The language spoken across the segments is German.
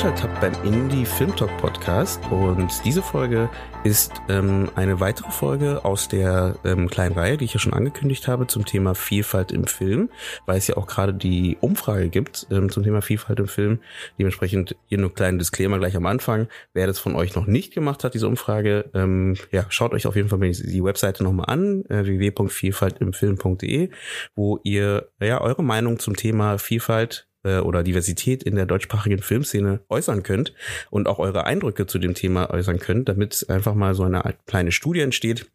Eingeschaltet habt beim Indie Film Talk Podcast. Und diese Folge ist ähm, eine weitere Folge aus der ähm, kleinen Reihe, die ich ja schon angekündigt habe, zum Thema Vielfalt im Film, weil es ja auch gerade die Umfrage gibt ähm, zum Thema Vielfalt im Film. Dementsprechend hier nur einen kleinen Disclaimer gleich am Anfang. Wer das von euch noch nicht gemacht hat, diese Umfrage, ähm, ja, schaut euch auf jeden Fall die Webseite nochmal an, äh, www.vielfaltimfilm.de, wo ihr ja eure Meinung zum Thema Vielfalt äh, oder Diversität in der deutschsprachigen Filmszene äußern könnt und auch eure Eindrücke zu dem Thema äußern könnt, damit einfach mal so eine kleine Studie entsteht,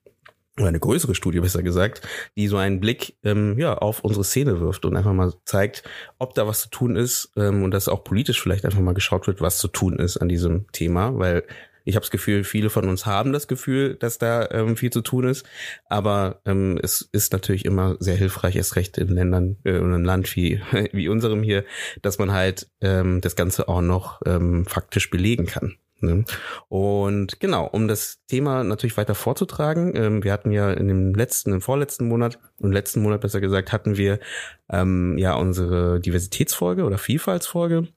oder eine größere Studie besser gesagt, die so einen Blick ähm, ja auf unsere Szene wirft und einfach mal zeigt, ob da was zu tun ist ähm, und dass auch politisch vielleicht einfach mal geschaut wird, was zu tun ist an diesem Thema, weil ich habe das Gefühl, viele von uns haben das Gefühl, dass da ähm, viel zu tun ist. Aber ähm, es ist natürlich immer sehr hilfreich, erst recht in Ländern, äh, in einem Land wie, wie unserem hier, dass man halt ähm, das Ganze auch noch ähm, faktisch belegen kann. Ne? Und genau, um das Thema natürlich weiter vorzutragen, ähm, wir hatten ja in dem letzten, im vorletzten Monat, im letzten Monat besser gesagt, hatten wir ähm, ja unsere Diversitätsfolge oder Vielfaltsfolge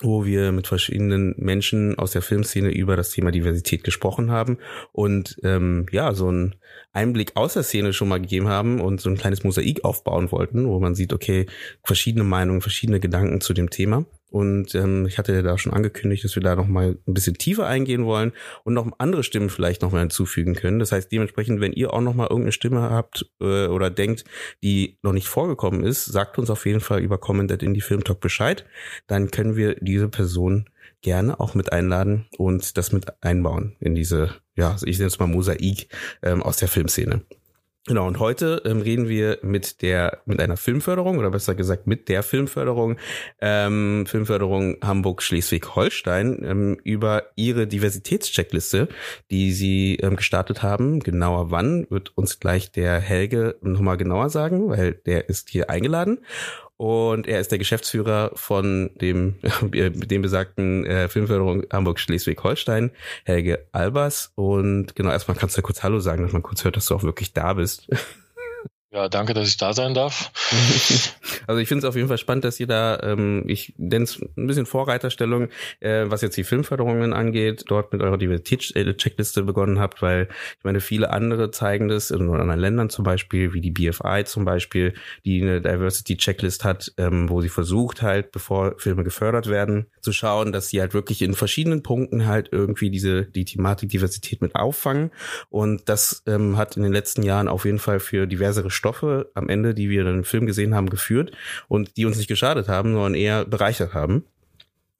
wo wir mit verschiedenen Menschen aus der Filmszene über das Thema Diversität gesprochen haben und ähm, ja, so einen Einblick aus der Szene schon mal gegeben haben und so ein kleines Mosaik aufbauen wollten, wo man sieht, okay, verschiedene Meinungen, verschiedene Gedanken zu dem Thema. Und ähm, ich hatte da schon angekündigt, dass wir da noch mal ein bisschen tiefer eingehen wollen und noch andere Stimmen vielleicht noch mal hinzufügen können. Das heißt, dementsprechend, wenn ihr auch noch mal irgendeine Stimme habt äh, oder denkt, die noch nicht vorgekommen ist, sagt uns auf jeden Fall über Comment in die Filmtalk Bescheid. Dann können wir diese Person gerne auch mit einladen und das mit einbauen in diese, ja, ich nenne es mal Mosaik ähm, aus der Filmszene. Genau, und heute ähm, reden wir mit der, mit einer Filmförderung oder besser gesagt mit der Filmförderung, ähm, Filmförderung Hamburg-Schleswig-Holstein ähm, über ihre Diversitätscheckliste, die sie ähm, gestartet haben. Genauer wann wird uns gleich der Helge nochmal genauer sagen, weil der ist hier eingeladen. Und er ist der Geschäftsführer von dem, dem besagten äh, Filmförderung Hamburg-Schleswig-Holstein, Helge Albers. Und genau, erstmal kannst du kurz Hallo sagen, dass man kurz hört, dass du auch wirklich da bist. Ja, danke, dass ich da sein darf. Also ich finde es auf jeden Fall spannend, dass ihr da, ähm, ich nenne es ein bisschen Vorreiterstellung, äh, was jetzt die Filmförderungen angeht, dort mit eurer Diversitätscheckliste begonnen habt, weil ich meine, viele andere zeigen das in anderen Ländern zum Beispiel, wie die BFI zum Beispiel, die eine Diversity-Checklist hat, ähm, wo sie versucht halt, bevor Filme gefördert werden, zu schauen, dass sie halt wirklich in verschiedenen Punkten halt irgendwie diese, die Thematik Diversität mit auffangen. Und das ähm, hat in den letzten Jahren auf jeden Fall für diversere Stoffe am Ende, die wir dann im Film gesehen haben, geführt und die uns nicht geschadet haben, sondern eher bereichert haben.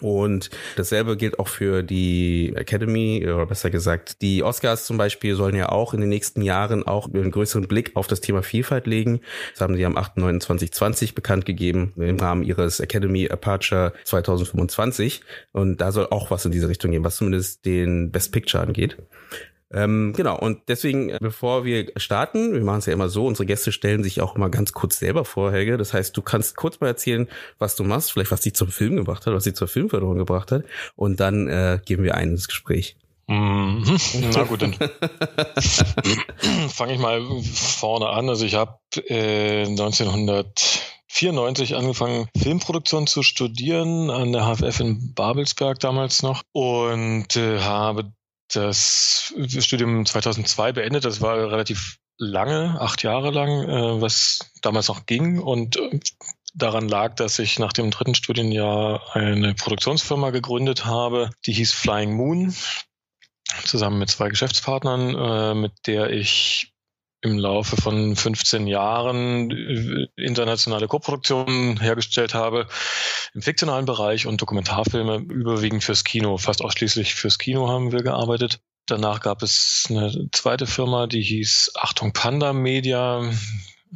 Und dasselbe gilt auch für die Academy, oder besser gesagt, die Oscars zum Beispiel sollen ja auch in den nächsten Jahren auch einen größeren Blick auf das Thema Vielfalt legen. Das haben sie am 8.9.2020 bekannt gegeben im Rahmen ihres Academy Aperture 2025. Und da soll auch was in diese Richtung gehen, was zumindest den Best Picture angeht. Ähm, genau, und deswegen, äh, bevor wir starten, wir machen es ja immer so, unsere Gäste stellen sich auch immer ganz kurz selber vor, Helge. Das heißt, du kannst kurz mal erzählen, was du machst, vielleicht was dich zum Film gebracht hat, was dich zur Filmförderung gebracht hat. Und dann äh, geben wir ein ins Gespräch. Mhm. Na gut, dann fange ich mal vorne an. Also ich habe äh, 1994 angefangen, Filmproduktion zu studieren an der HFF in Babelsberg damals noch und äh, habe das Studium 2002 beendet. Das war relativ lange, acht Jahre lang, äh, was damals noch ging und äh, daran lag, dass ich nach dem dritten Studienjahr eine Produktionsfirma gegründet habe, die hieß Flying Moon, zusammen mit zwei Geschäftspartnern, äh, mit der ich im Laufe von 15 Jahren äh, internationale Koproduktionen hergestellt habe im fiktionalen Bereich und Dokumentarfilme überwiegend fürs Kino, fast ausschließlich fürs Kino haben wir gearbeitet. Danach gab es eine zweite Firma, die hieß Achtung Panda Media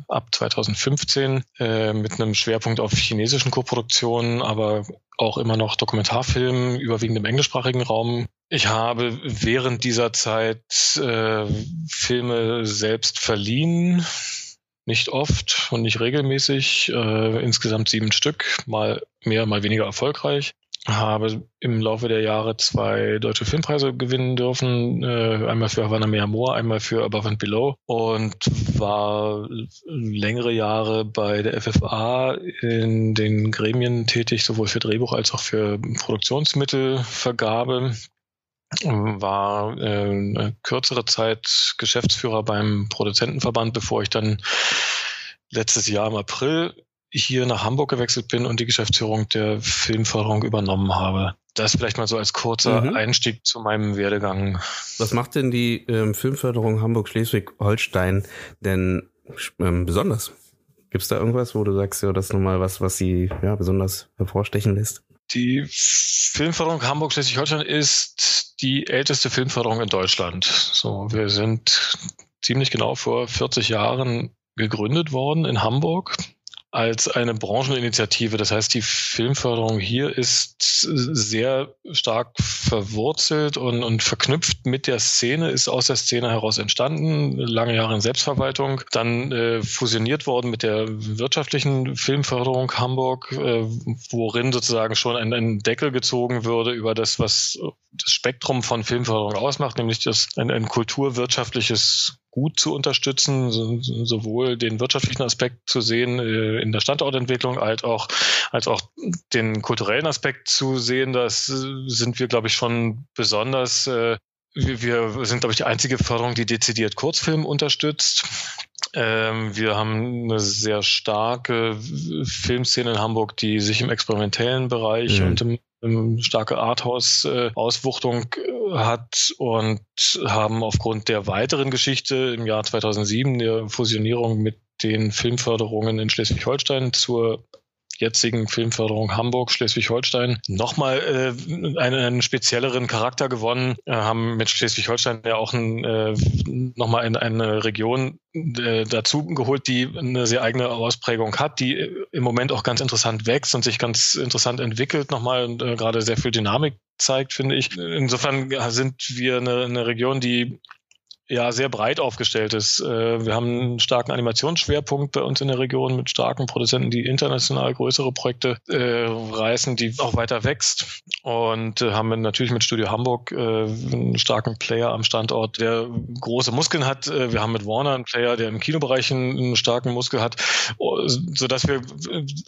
ab 2015 äh, mit einem Schwerpunkt auf chinesischen Koproduktionen, aber auch immer noch Dokumentarfilmen, überwiegend im englischsprachigen Raum Ich habe während dieser Zeit äh, Filme selbst verliehen, nicht oft und nicht regelmäßig, äh, insgesamt sieben Stück, mal mehr, mal weniger erfolgreich. Habe im Laufe der Jahre zwei deutsche Filmpreise gewinnen dürfen, äh, einmal für Havana Mea Moor, einmal für Above and Below. Und war längere Jahre bei der FFA in den Gremien tätig, sowohl für Drehbuch als auch für Produktionsmittelvergabe war äh, eine kürzere Zeit Geschäftsführer beim Produzentenverband, bevor ich dann letztes Jahr im April hier nach Hamburg gewechselt bin und die Geschäftsführung der Filmförderung übernommen habe. Das vielleicht mal so als kurzer mhm. Einstieg zu meinem Werdegang. Was macht denn die ähm, Filmförderung Hamburg-Schleswig-Holstein denn ähm, besonders? Gibt es da irgendwas, wo du sagst, ja, das ist nochmal was, was sie ja, besonders hervorstechen lässt? Die Filmförderung Hamburg-Schleswig-Holstein ist die älteste Filmförderung in Deutschland. So, wir sind ziemlich genau vor 40 Jahren gegründet worden in Hamburg als eine Brancheninitiative. Das heißt, die Filmförderung hier ist sehr stark verwurzelt und, und verknüpft mit der Szene, ist aus der Szene heraus entstanden, lange Jahre in Selbstverwaltung, dann äh, fusioniert worden mit der wirtschaftlichen Filmförderung Hamburg, äh, worin sozusagen schon ein, ein Deckel gezogen würde über das, was das Spektrum von Filmförderung ausmacht, nämlich das ein, ein kulturwirtschaftliches gut zu unterstützen, so, sowohl den wirtschaftlichen Aspekt zu sehen äh, in der Standortentwicklung als auch, als auch den kulturellen Aspekt zu sehen. Das sind wir, glaube ich, schon besonders. Äh, wir, wir sind, glaube ich, die einzige Förderung, die dezidiert Kurzfilm unterstützt. Ähm, wir haben eine sehr starke Filmszene in Hamburg, die sich im experimentellen Bereich mhm. und im starke Arthouse-Auswuchtung äh, hat und haben aufgrund der weiteren Geschichte im Jahr 2007 der Fusionierung mit den Filmförderungen in Schleswig-Holstein zur jetzigen Filmförderung Hamburg, Schleswig-Holstein nochmal äh, einen, einen spezielleren Charakter gewonnen, äh, haben mit Schleswig-Holstein ja auch ein, äh, nochmal eine, eine Region äh, dazu geholt, die eine sehr eigene Ausprägung hat, die im Moment auch ganz interessant wächst und sich ganz interessant entwickelt nochmal und äh, gerade sehr viel Dynamik zeigt, finde ich. Insofern sind wir eine, eine Region, die ja sehr breit aufgestellt ist. Äh, wir haben einen starken Animationsschwerpunkt bei uns in der Region mit starken Produzenten, die international größere Projekte äh, reißen, die auch weiter wächst. Und äh, haben natürlich mit Studio Hamburg äh, einen starken Player am Standort, der große Muskeln hat. Äh, wir haben mit Warner einen Player, der im Kinobereich einen, starken Muskel hat, so dass wir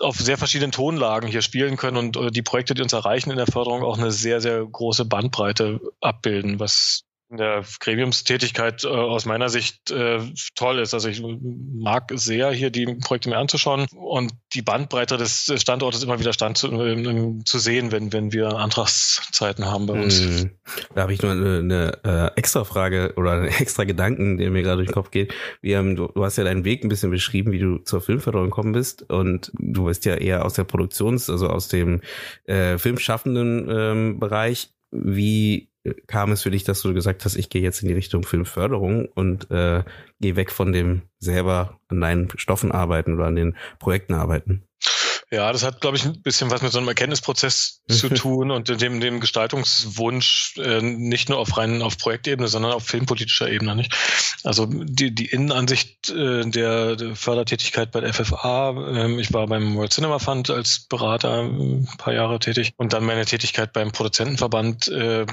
auf sehr verschiedenen Tonlagen hier spielen können und äh, die Projekte, die uns erreichen in der Förderung, auch eine sehr, sehr große Bandbreite abbilden, was der Gremiumstätigkeit äh, aus meiner Sicht äh, toll ist. Also ich mag sehr hier die Projekte mir anzuschauen und die Bandbreite des Standortes immer wieder stand zu, äh, zu sehen, wenn, wenn wir Antragszeiten haben bei uns. Hm. Da habe ich nur eine, eine äh, extra Frage oder einen extra Gedanken, der mir gerade durch den Kopf geht. Wir haben, du, du hast ja deinen Weg ein bisschen beschrieben, wie du zur Filmförderung gekommen bist und du bist ja eher aus der Produktions-, also aus dem äh, filmschaffenden ähm, Bereich. Wie kam es für dich, dass du gesagt hast, ich gehe jetzt in die Richtung Filmförderung und äh, gehe weg von dem selber an deinen Stoffen arbeiten oder an den Projekten arbeiten? Ja, das hat, glaube ich, ein bisschen was mit so einem Erkenntnisprozess zu tun und dem, dem Gestaltungswunsch, äh, nicht nur auf rein auf Projektebene, sondern auf filmpolitischer Ebene, nicht? Also die, die Innenansicht äh, der, der Fördertätigkeit bei der FFA, äh, ich war beim World Cinema Fund als Berater ein paar Jahre tätig und dann meine Tätigkeit beim Produzentenverband, äh,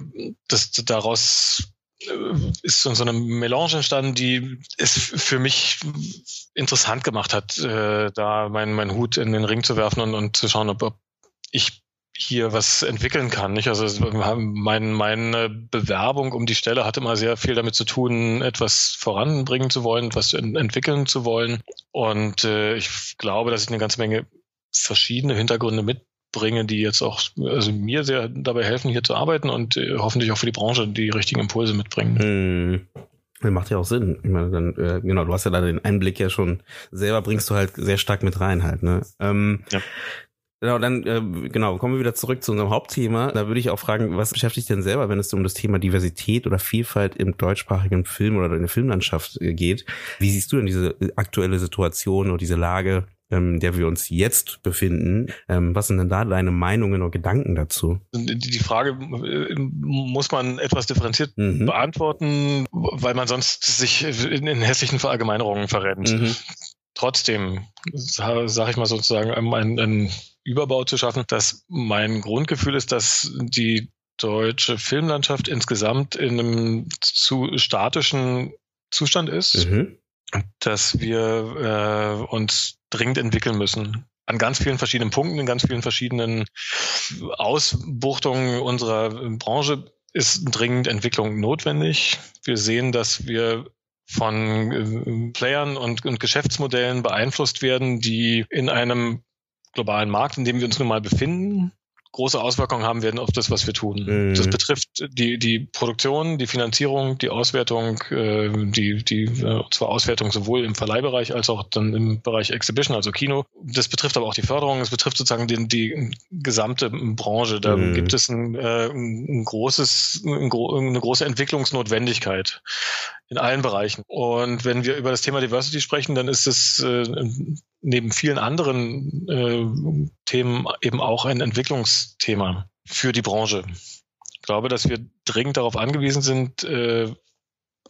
das daraus ist so eine Melange entstanden, die es für mich interessant gemacht hat, äh, da meinen mein Hut in den Ring zu werfen und, und zu schauen, ob, ob ich hier was entwickeln kann. Nicht? Also mein, meine Bewerbung um die Stelle hatte immer sehr viel damit zu tun, etwas voranbringen zu wollen, etwas entwickeln zu wollen. Und äh, ich glaube, dass ich eine ganze Menge verschiedene Hintergründe mit bringe, die jetzt auch also mir sehr dabei helfen, hier zu arbeiten und äh, hoffentlich auch für die Branche die richtigen Impulse mitbringen. Hm. Das macht ja auch Sinn. Ich meine, dann, äh, genau, du hast ja da den Einblick ja schon selber, bringst du halt sehr stark mit rein halt, ne? Ähm, ja. Genau, dann äh, genau, kommen wir wieder zurück zu unserem Hauptthema. Da würde ich auch fragen, was beschäftigt denn selber, wenn es um das Thema Diversität oder Vielfalt im deutschsprachigen Film oder in der Filmlandschaft äh, geht? Wie siehst du denn diese aktuelle Situation oder diese Lage ähm, der wir uns jetzt befinden. Ähm, was sind denn da deine Meinungen und Gedanken dazu? Die Frage äh, muss man etwas differenziert mhm. beantworten, weil man sonst sich in, in hässlichen Verallgemeinerungen verrennt. Mhm. Trotzdem, sage ich mal sozusagen, einen, einen Überbau zu schaffen, dass mein Grundgefühl ist, dass die deutsche Filmlandschaft insgesamt in einem zu statischen Zustand ist. Mhm dass wir äh, uns dringend entwickeln müssen. An ganz vielen verschiedenen Punkten, in ganz vielen verschiedenen Ausbuchtungen unserer Branche ist dringend Entwicklung notwendig. Wir sehen, dass wir von äh, Playern und, und Geschäftsmodellen beeinflusst werden, die in einem globalen Markt, in dem wir uns nun mal befinden, große Auswirkungen haben werden auf das, was wir tun. Mhm. Das betrifft die, die Produktion, die Finanzierung, die Auswertung, äh, die, die äh, zwar Auswertung sowohl im Verleihbereich als auch dann im Bereich Exhibition, also Kino. Das betrifft aber auch die Förderung, es betrifft sozusagen den, die gesamte Branche. Da mhm. gibt es ein, äh, ein großes, ein, eine große Entwicklungsnotwendigkeit in allen Bereichen. Und wenn wir über das Thema Diversity sprechen, dann ist es äh, neben vielen anderen äh, Themen eben auch ein Entwicklungsthema für die Branche. Ich glaube, dass wir dringend darauf angewiesen sind, äh,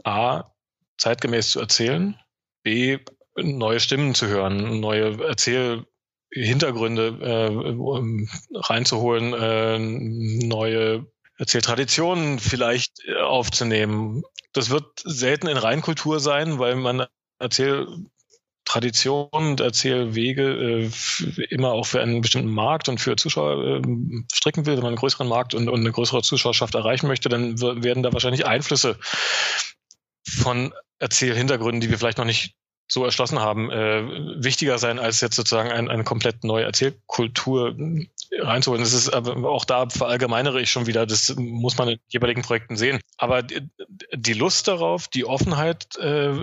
a, zeitgemäß zu erzählen, b, neue Stimmen zu hören, neue Erzählhintergründe äh, reinzuholen, äh, neue Erzähltraditionen vielleicht äh, aufzunehmen. Das wird selten in Reinkultur sein, weil man Erzähl Tradition und Erzählwege äh, immer auch für einen bestimmten Markt und für Zuschauer äh, stricken will, wenn man einen größeren Markt und, und eine größere Zuschauerschaft erreichen möchte, dann werden da wahrscheinlich Einflüsse von Erzählhintergründen, die wir vielleicht noch nicht so erschlossen haben, äh, wichtiger sein, als jetzt sozusagen ein, eine komplett neue Erzählkultur reinzuholen. Das ist aber auch da verallgemeinere ich schon wieder, das muss man in jeweiligen Projekten sehen. Aber die, die Lust darauf, die Offenheit äh,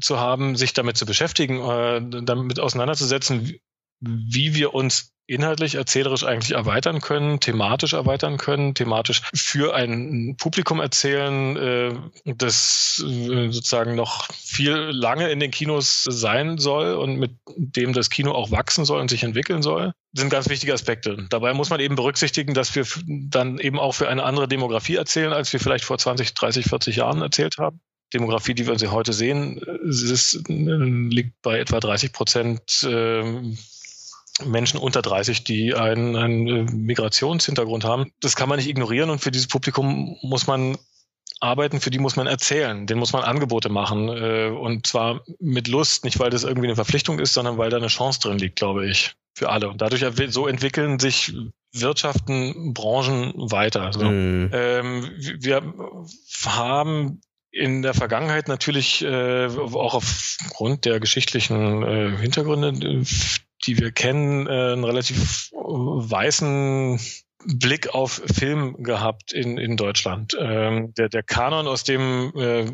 zu haben, sich damit zu beschäftigen, äh, damit auseinanderzusetzen, wie wir uns inhaltlich, erzählerisch eigentlich erweitern können, thematisch erweitern können, thematisch für ein Publikum erzählen, äh, das äh, sozusagen noch viel lange in den Kinos sein soll und mit dem das Kino auch wachsen soll und sich entwickeln soll, sind ganz wichtige Aspekte. Dabei muss man eben berücksichtigen, dass wir dann eben auch für eine andere Demografie erzählen, als wir vielleicht vor 20, 30, 40 Jahren erzählt haben. Demografie, die wir heute sehen, ist, liegt bei etwa 30 Prozent äh, Menschen unter 30, die einen, einen äh, Migrationshintergrund haben. Das kann man nicht ignorieren und für dieses Publikum muss man arbeiten, für die muss man erzählen, den muss man Angebote machen äh, und zwar mit Lust, nicht weil das irgendwie eine Verpflichtung ist, sondern weil da eine Chance drin liegt, glaube ich, für alle. Und dadurch so entwickeln sich Wirtschaften, Branchen weiter. So. Mhm. Ähm, wir haben in der Vergangenheit natürlich äh, auch aufgrund der geschichtlichen äh, Hintergründe die wir kennen, äh, einen relativ weißen Blick auf Film gehabt in, in Deutschland. Ähm, der, der Kanon, aus dem äh,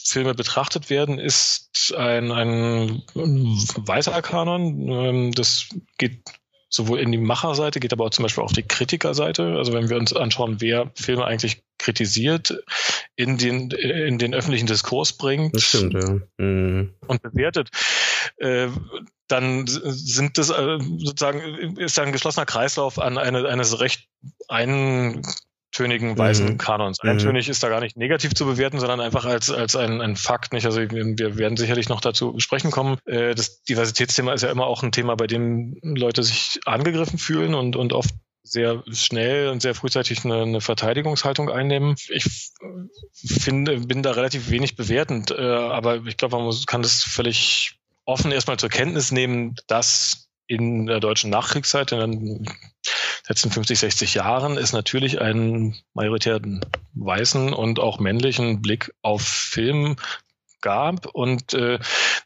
Filme betrachtet werden, ist ein, ein weißer Kanon. Ähm, das geht sowohl in die Macherseite, geht aber auch zum Beispiel auf die Kritikerseite. Also wenn wir uns anschauen, wer Filme eigentlich kritisiert, in den, in den öffentlichen Diskurs bringt stimmt, ja. mhm. und bewertet, äh, dann sind das äh, sozusagen, ist ein geschlossener Kreislauf an eine, eines recht eintönigen weißen mhm. Kanons. Mhm. Eintönig ist da gar nicht negativ zu bewerten, sondern einfach als, als ein, ein Fakt. Nicht? Also wir werden sicherlich noch dazu sprechen kommen. Äh, das Diversitätsthema ist ja immer auch ein Thema, bei dem Leute sich angegriffen fühlen und, und oft sehr schnell und sehr frühzeitig eine, eine Verteidigungshaltung einnehmen. Ich finde, bin da relativ wenig bewertend, äh, aber ich glaube, man muss, kann das völlig offen erstmal zur Kenntnis nehmen, dass in der deutschen Nachkriegszeit, in den letzten 50, 60 Jahren, es natürlich einen majoritären weißen und auch männlichen Blick auf Film gab und äh,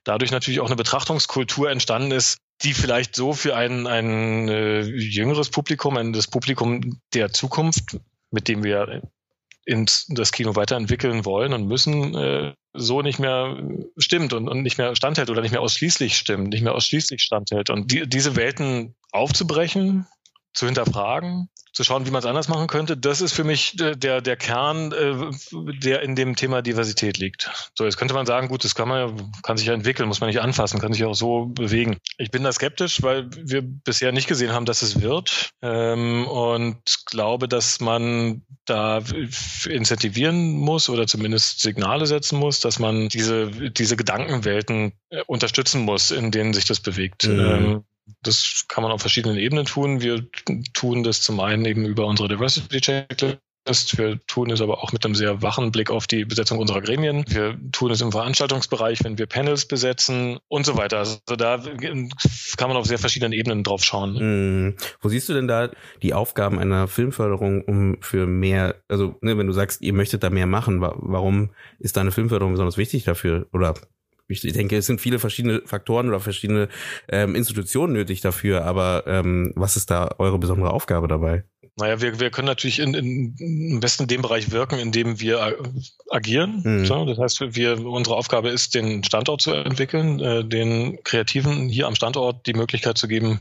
dadurch natürlich auch eine Betrachtungskultur entstanden ist, die vielleicht so für ein, ein äh, jüngeres Publikum, ein das Publikum der Zukunft, mit dem wir ins, das Kino weiterentwickeln wollen und müssen, äh, so nicht mehr stimmt und, und nicht mehr standhält oder nicht mehr ausschließlich stimmt, nicht mehr ausschließlich standhält. Und die, diese Welten aufzubrechen, zu hinterfragen, zu schauen, wie man es anders machen könnte. Das ist für mich äh, der, der Kern, äh, der in dem Thema Diversität liegt. So, jetzt könnte man sagen, gut, das kann man, kann sich ja entwickeln, muss man nicht anfassen, kann sich auch so bewegen. Ich bin da skeptisch, weil wir bisher nicht gesehen haben, dass es wird ähm, und glaube, dass man da incentivieren muss oder zumindest Signale setzen muss, dass man diese, diese Gedankenwelten äh, unterstützen muss, in denen sich das bewegt. Mhm. Das kann man auf verschiedenen Ebenen tun. Wir tun das zum einen eben über unsere Diversity Checklist. Wir tun es aber auch mit einem sehr wachen Blick auf die Besetzung unserer Gremien. Wir tun es im Veranstaltungsbereich, wenn wir Panels besetzen und so weiter. Also da kann man auf sehr verschiedenen Ebenen drauf schauen. Mhm. Wo siehst du denn da die Aufgaben einer Filmförderung, um für mehr, also ne, wenn du sagst, ihr möchtet da mehr machen, warum ist da eine Filmförderung besonders wichtig dafür? Oder ich denke, es sind viele verschiedene Faktoren oder verschiedene ähm, Institutionen nötig dafür, aber ähm, was ist da eure besondere Aufgabe dabei? Naja, wir, wir können natürlich in, in, am besten in dem Bereich wirken, in dem wir agieren. Mhm. So, das heißt, wir, unsere Aufgabe ist, den Standort zu entwickeln, äh, den Kreativen hier am Standort die Möglichkeit zu geben,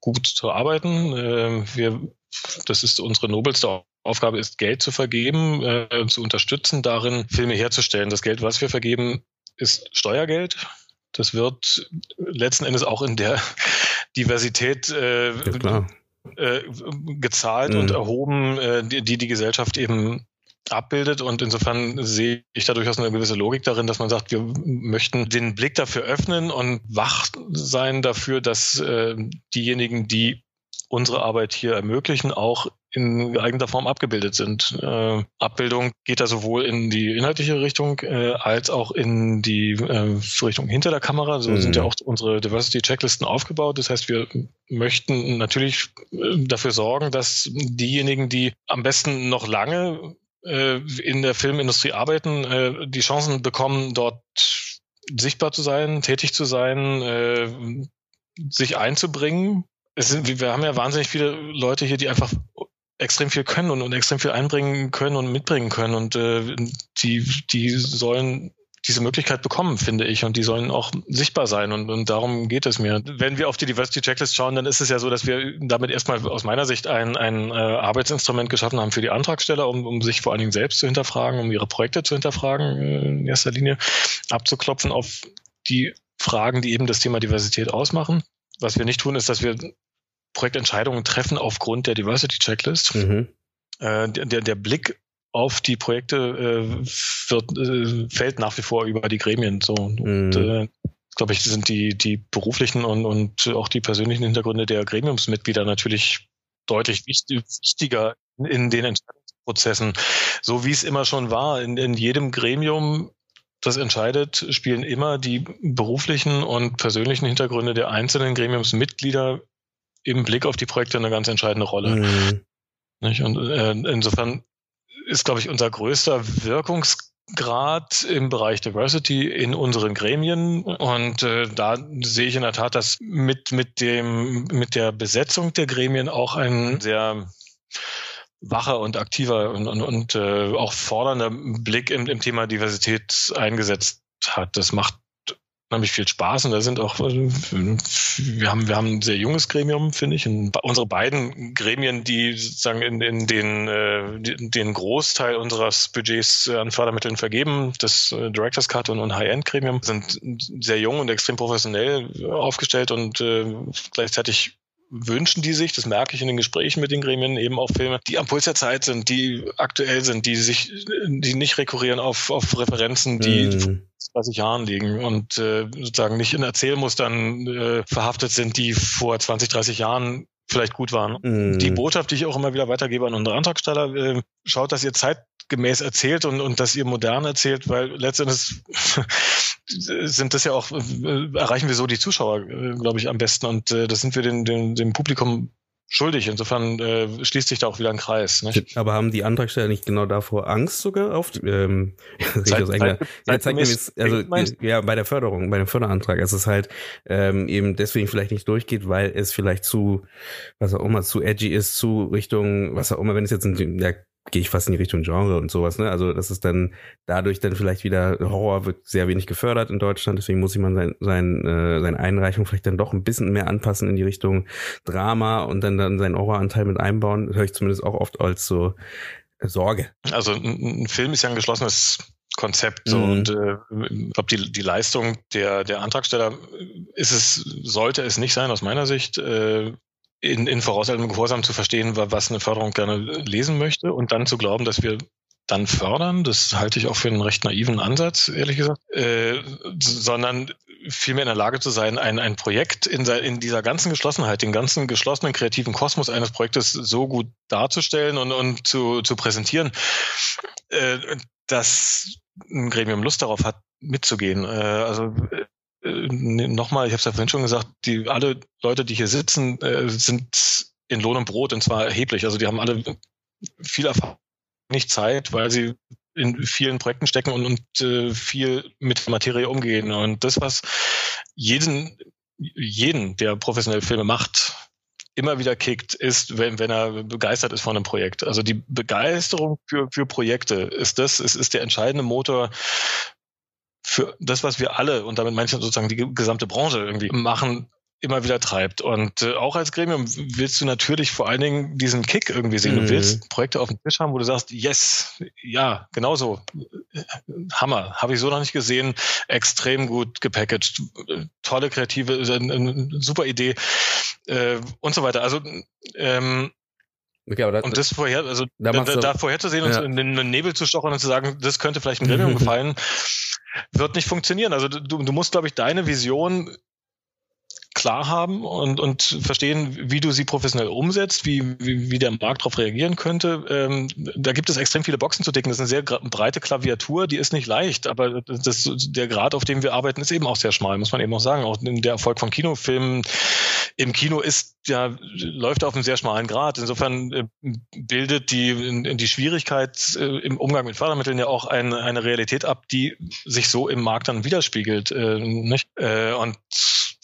gut zu arbeiten. Äh, wir, das ist unsere nobelste Aufgabe ist, Geld zu vergeben, äh, zu unterstützen, darin Filme herzustellen. Das Geld, was wir vergeben, ist Steuergeld. Das wird letzten Endes auch in der Diversität äh, ja, äh, gezahlt mhm. und erhoben, äh, die, die die Gesellschaft eben abbildet. Und insofern sehe ich da durchaus eine gewisse Logik darin, dass man sagt, wir möchten den Blick dafür öffnen und wach sein dafür, dass äh, diejenigen, die unsere Arbeit hier ermöglichen, auch in geeigneter Form abgebildet sind. Äh, Abbildung geht da sowohl in die inhaltliche Richtung äh, als auch in die äh, Richtung hinter der Kamera. So mhm. sind ja auch unsere Diversity-Checklisten aufgebaut. Das heißt, wir möchten natürlich äh, dafür sorgen, dass diejenigen, die am besten noch lange äh, in der Filmindustrie arbeiten, äh, die Chancen bekommen, dort sichtbar zu sein, tätig zu sein, sich einzubringen es sind, wir haben ja wahnsinnig viele Leute hier, die einfach extrem viel können und, und extrem viel einbringen können und mitbringen können und äh, die, die sollen diese Möglichkeit bekommen, finde ich, und die sollen auch sichtbar sein und, und darum geht es mir. Wenn wir auf die Diversity Checklist schauen, dann ist es ja so, dass wir damit erstmal aus meiner Sicht ein, ein äh, Arbeitsinstrument geschaffen haben für die Antragsteller, um, um sich vor allen Dingen selbst zu hinterfragen, um ihre Projekte zu hinterfragen, äh, in erster Linie abzuklopfen auf die Fragen, die eben das Thema Diversität ausmachen. Was wir nicht tun, ist, dass wir Projektentscheidungen treffen aufgrund der Diversity Checklist. Mhm. Äh, der, der Blick auf die Projekte äh, wird, äh, fällt nach wie vor über die Gremien. So. Mhm. Und, äh, glaube ich, sind die, die beruflichen und, und auch die persönlichen Hintergründe der Gremiumsmitglieder natürlich deutlich wichtiger in den Entscheidungsprozessen. So wie es immer schon war, in, in jedem Gremium das entscheidet, spielen immer die beruflichen und persönlichen Hintergründe der einzelnen Gremiumsmitglieder im Blick auf die Projekte eine ganz entscheidende Rolle. Mhm. Nicht? Und äh, insofern ist, glaube ich, unser größter Wirkungsgrad im Bereich Diversity in unseren Gremien. Und äh, da sehe ich in der Tat, dass mit, mit, dem, mit der Besetzung der Gremien auch ein sehr wacher und aktiver und, und, und äh, auch fordernder Blick im, im Thema Diversität eingesetzt hat. Das macht unheimlich viel Spaß und da sind auch, äh, wir haben, wir haben ein sehr junges Gremium, finde ich. Und unsere beiden Gremien, die sozusagen in, in den, äh, den Großteil unseres Budgets an Fördermitteln vergeben, das äh, Directors Cut und, und High-End-Gremium, sind sehr jung und extrem professionell aufgestellt und äh, gleichzeitig wünschen die sich, das merke ich in den Gesprächen mit den Gremien, eben auch Filme, die am Puls der Zeit sind, die aktuell sind, die sich, die nicht rekurrieren auf, auf Referenzen, die mm. 30 Jahren liegen und äh, sozusagen nicht in Erzählmustern äh, verhaftet sind, die vor 20, 30 Jahren vielleicht gut waren. Mm. Die Botschaft, die ich auch immer wieder weitergebe an unsere Antragsteller, äh, schaut, dass ihr zeitgemäß erzählt und, und dass ihr modern erzählt, weil letztendlich sind das ja auch, äh, erreichen wir so die Zuschauer, äh, glaube ich, am besten. Und äh, das sind wir den, den, dem Publikum schuldig. Insofern äh, schließt sich da auch wieder ein Kreis. Nicht? Aber haben die Antragsteller nicht genau davor Angst sogar auf? Ähm, Zeit, Zeit, ja, zeigt also ja bei der Förderung, bei dem Förderantrag, es ist halt ähm, eben deswegen vielleicht nicht durchgeht, weil es vielleicht zu, was auch immer, zu edgy ist, zu Richtung, was auch immer, wenn es jetzt ein, ja, gehe ich fast in die Richtung Genre und sowas, ne? Also das ist dann dadurch dann vielleicht wieder Horror wird sehr wenig gefördert in Deutschland, deswegen muss ich man sein, sein, äh, seine Einreichung vielleicht dann doch ein bisschen mehr anpassen in die Richtung Drama und dann dann seinen Horroranteil mit einbauen. Das höre ich zumindest auch oft als so Sorge. Also ein, ein Film ist ja ein geschlossenes Konzept so, mhm. und äh, glaube die die Leistung der der Antragsteller ist es sollte es nicht sein aus meiner Sicht äh, in, in vorauseilendem Gehorsam zu verstehen, was eine Förderung gerne lesen möchte und dann zu glauben, dass wir dann fördern. Das halte ich auch für einen recht naiven Ansatz, ehrlich gesagt. Äh, sondern vielmehr in der Lage zu sein, ein, ein Projekt in, in dieser ganzen Geschlossenheit, den ganzen geschlossenen kreativen Kosmos eines Projektes so gut darzustellen und, und zu, zu präsentieren, äh, dass ein Gremium Lust darauf hat, mitzugehen. Äh, also äh, nochmal, ich habe es ja vorhin schon gesagt, die alle Leute, die hier sitzen, äh, sind in Lohn und Brot und zwar erheblich. Also die haben alle viel Erfahrung, nicht Zeit, weil sie in vielen Projekten stecken und, und äh, viel mit Materie umgehen. Und das, was jeden, jeden, der professionell Filme macht, immer wieder kickt, ist, wenn, wenn er begeistert ist von einem Projekt. Also die Begeisterung für, für Projekte ist das, ist, ist der entscheidende Motor für das, was wir alle und damit manche sozusagen die gesamte Branche irgendwie machen, immer wieder treibt. Und äh, auch als Gremium willst du natürlich vor allen Dingen diesen Kick irgendwie sehen. Mhm. Du willst Projekte auf dem Tisch haben, wo du sagst, yes, ja, genauso. Hammer. Habe ich so noch nicht gesehen. Extrem gut gepackaged. Tolle kreative, äh, super Idee äh, und so weiter. Also ähm, Okay, aber das, und das vorher, also da, da, da vorherzusehen ja. und in den Nebel zu stochern und zu sagen, das könnte vielleicht ein Gremium gefallen, wird nicht funktionieren. Also du, du musst, glaube ich, deine Vision klar haben und, und verstehen, wie du sie professionell umsetzt, wie, wie, wie der Markt darauf reagieren könnte. Ähm, da gibt es extrem viele Boxen zu decken. Das ist eine sehr breite Klaviatur, die ist nicht leicht, aber das, der Grad, auf dem wir arbeiten, ist eben auch sehr schmal, muss man eben auch sagen. Auch der Erfolg von Kinofilmen im Kino ist ja läuft auf einem sehr schmalen Grad. Insofern äh, bildet die die Schwierigkeit äh, im Umgang mit Fördermitteln ja auch eine, eine Realität ab, die sich so im Markt dann widerspiegelt. Äh, nicht? Äh, und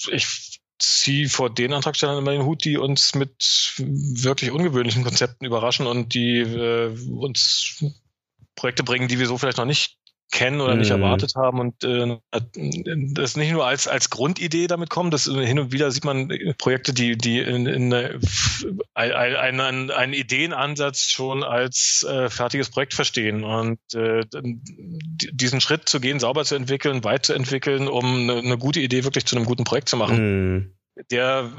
ich ziehe vor den Antragstellern immer den Hut, die uns mit wirklich ungewöhnlichen Konzepten überraschen und die äh, uns Projekte bringen, die wir so vielleicht noch nicht kennen oder nicht mhm. erwartet haben und äh, das nicht nur als als Grundidee damit kommen, das hin und wieder sieht man Projekte, die die in, in einen, einen, einen Ideenansatz schon als äh, fertiges Projekt verstehen und äh, diesen Schritt zu gehen, sauber zu entwickeln, weit zu entwickeln, um eine, eine gute Idee wirklich zu einem guten Projekt zu machen. Mhm der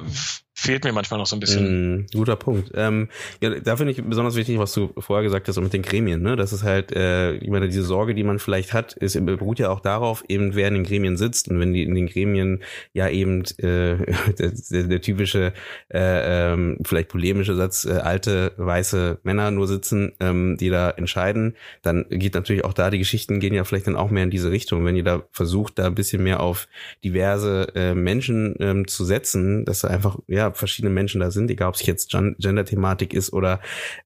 fehlt mir manchmal noch so ein bisschen. Mm, guter Punkt. Ähm, ja, da finde ich besonders wichtig, was du vorher gesagt hast, so mit den Gremien. Ne? Das ist halt, äh, ich meine, diese Sorge, die man vielleicht hat, ist, beruht ja auch darauf, eben wer in den Gremien sitzt. Und wenn die in den Gremien ja eben äh, der, der, der typische, äh, ähm, vielleicht polemische Satz, äh, alte weiße Männer nur sitzen, ähm, die da entscheiden, dann geht natürlich auch da, die Geschichten gehen ja vielleicht dann auch mehr in diese Richtung. Wenn ihr da versucht, da ein bisschen mehr auf diverse äh, Menschen ähm, zu setzen, dass da einfach, ja, verschiedene Menschen da sind, egal ob es jetzt Gender-Thematik ist oder